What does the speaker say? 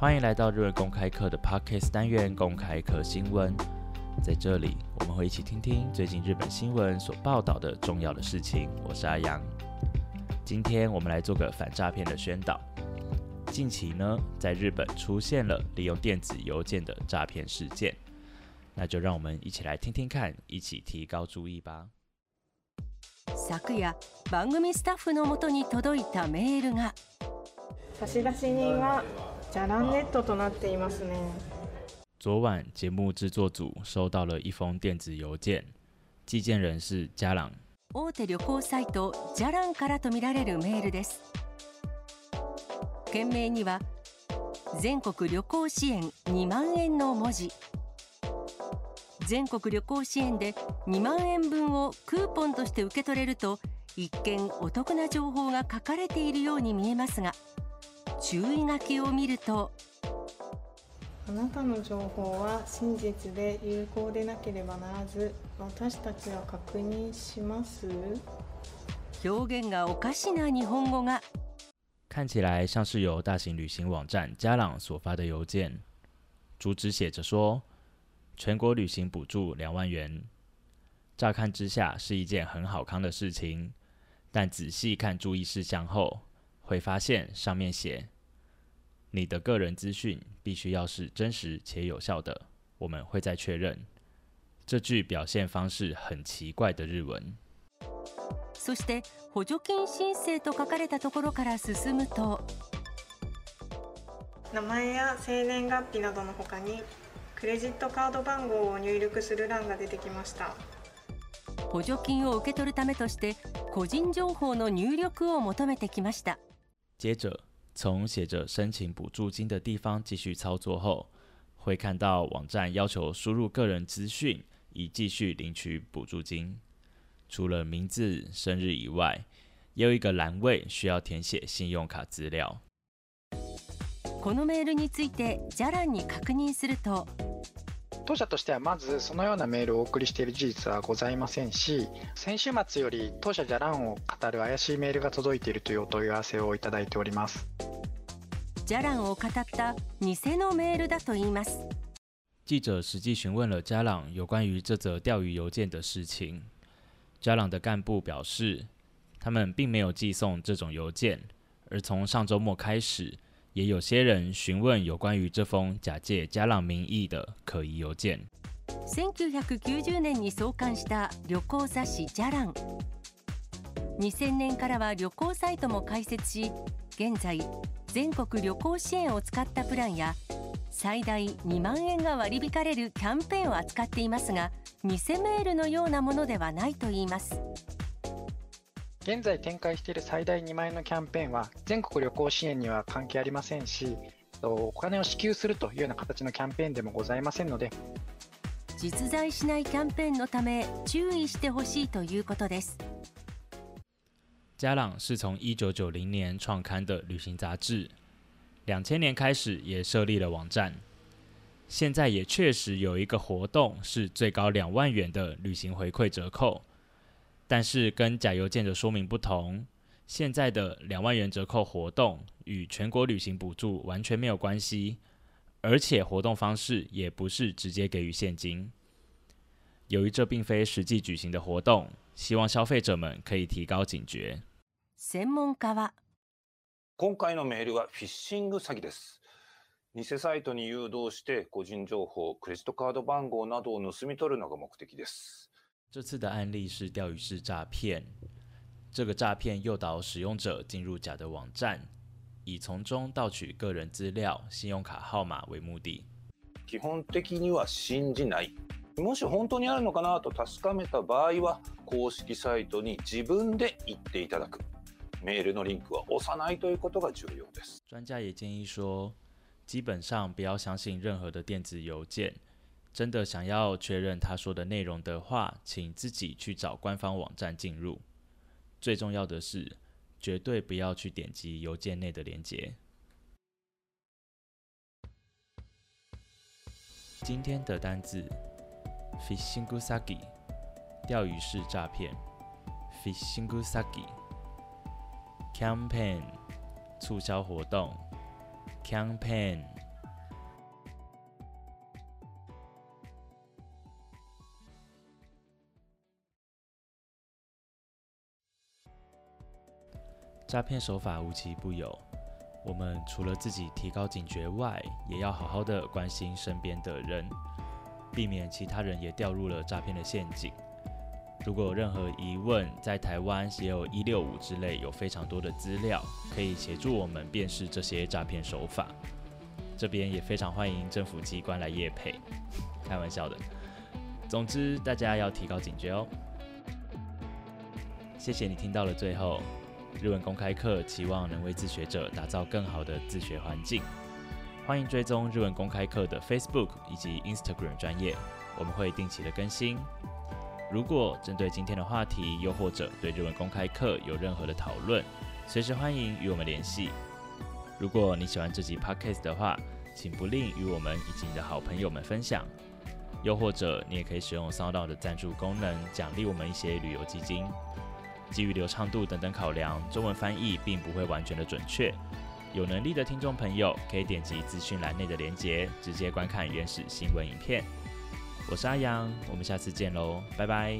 欢迎来到日文公开课的 Parkes 单元公开课新闻，在这里我们会一起听听最近日本新闻所报道的重要的事情。我是阿阳，今天我们来做个反诈骗的宣导。近期呢，在日本出现了利用电子邮件的诈骗事件，那就让我们一起来听听看，一起提高注意吧。昨夜，番組スタッフの元に届いたメールが差出人が。ジャランネットとなっていますね。昨晚节目制作组收到了一封电子邮件，寄件人是ラン。大手旅行サイトジャランからとみられるメールです。件名には全国旅行支援2万円の文字。全国旅行支援で2万円分をクーポンとして受け取れると、一見お得な情報が書かれているように見えますが、注意書きを見ると、あなたの情報は真実で有効でなければならず、私たちは確認します。表現がおかしな日本語が、看起来像是由大型旅行网站嘉朗所发的邮件，主旨写着说全国旅行补助两万元。乍看之下是一件很好康的事情，但仔细看注意事项后。会发现上面写，你的个人资讯必须要是真实且有效的，我们会再确认。这句表现方式很奇怪的日文。そして補助金申請と書かれたところから進むと、名前や生年月日などのほにクレジットカード番号を入力する欄が出てきました。補助金を受け取るためとして個人情報の入力を求めてきました。接着，从写着申请补助金的地方继续操作后，会看到网站要求输入个人资讯以继续领取补助金。除了名字、生日以外，有一个栏位需要填写信用卡资料。当社としてはまずそのようなメールをお送りしている事実はございませんし先週末より当社じゃらんを語る怪しいメールが届いているというお問い合わせをいただいておりますじゃらんを語った偽のメールだと言います記者实际询问了家朗有关于这则钓鱼邮件的事情。家朗的干部表示，他们并没有寄送这种邮件，而从上周末开始，也有些人询问有关于这封假借家长名义的可疑邮件。1990年に創刊した旅行雑誌じゃらん。2000年からは旅行サイトも開設し、現在、全国旅行支援を使ったプランや、最大2万円が割り引かれるキャンペーンを扱っていますが、偽メールのようなものではないといいます。現在展開している最大2万円のキャンペーンは全国旅行支援には関係ありませんしお金を支給するというような形のキャンペーンでもございませんので実在しないキャンペーンのため注意してほしいということです。家朗是从一九九零年创刊的旅行杂志，两千年开始也设立了网站，现在也确实有一个活动是最高两万元的旅行回馈折扣，但是跟假邮件的说明不同，现在的两万元折扣活动与全国旅行补助完全没有关系，而且活动方式也不是直接给予现金。由于这并非实际举行的活动，希望消费者们可以提高警觉。専門家说，今回のメールはフィッシング詐欺です。偽サイトに誘導して個人情報、クレジットカード番号などを盗み取るのが目的です。这次的案例是钓鱼式诈骗。这个诈骗诱导使用者进入假的网站，以从中盗取个人资料、信用卡号码为目的。基本的には信じない。もし本当にあるのかなと確かめた場合は、公式サイトに自分で行っていただく。メールのリンクは押さないということが重要です。专家也建议说，基本上不要相信任何的电子邮件。真的想要确认他说的内容的话，请自己去找官方网站进入。最重要的是，绝对不要去点击邮件内的链接。今天的单字 f i s h i n g u a g i 钓鱼式诈骗，fishinguage campaign 促销活动，campaign。诈骗手法无奇不有，我们除了自己提高警觉外，也要好好的关心身边的人，避免其他人也掉入了诈骗的陷阱。如果有任何疑问，在台湾也有一六五之类有非常多的资料可以协助我们辨识这些诈骗手法。这边也非常欢迎政府机关来夜配，开玩笑的。总之，大家要提高警觉哦。谢谢你听到了最后。日文公开课期望能为自学者打造更好的自学环境，欢迎追踪日文公开课的 Facebook 以及 Instagram 专业，我们会定期的更新。如果针对今天的话题，又或者对日文公开课有任何的讨论，随时欢迎与我们联系。如果你喜欢这集 Podcast 的话，请不吝与我们以及你的好朋友们分享，又或者你也可以使用 Sound 的赞助功能，奖励我们一些旅游基金。基于流畅度等等考量，中文翻译并不会完全的准确。有能力的听众朋友可以点击资讯栏内的链接，直接观看原始新闻影片。我是阿阳，我们下次见喽，拜拜。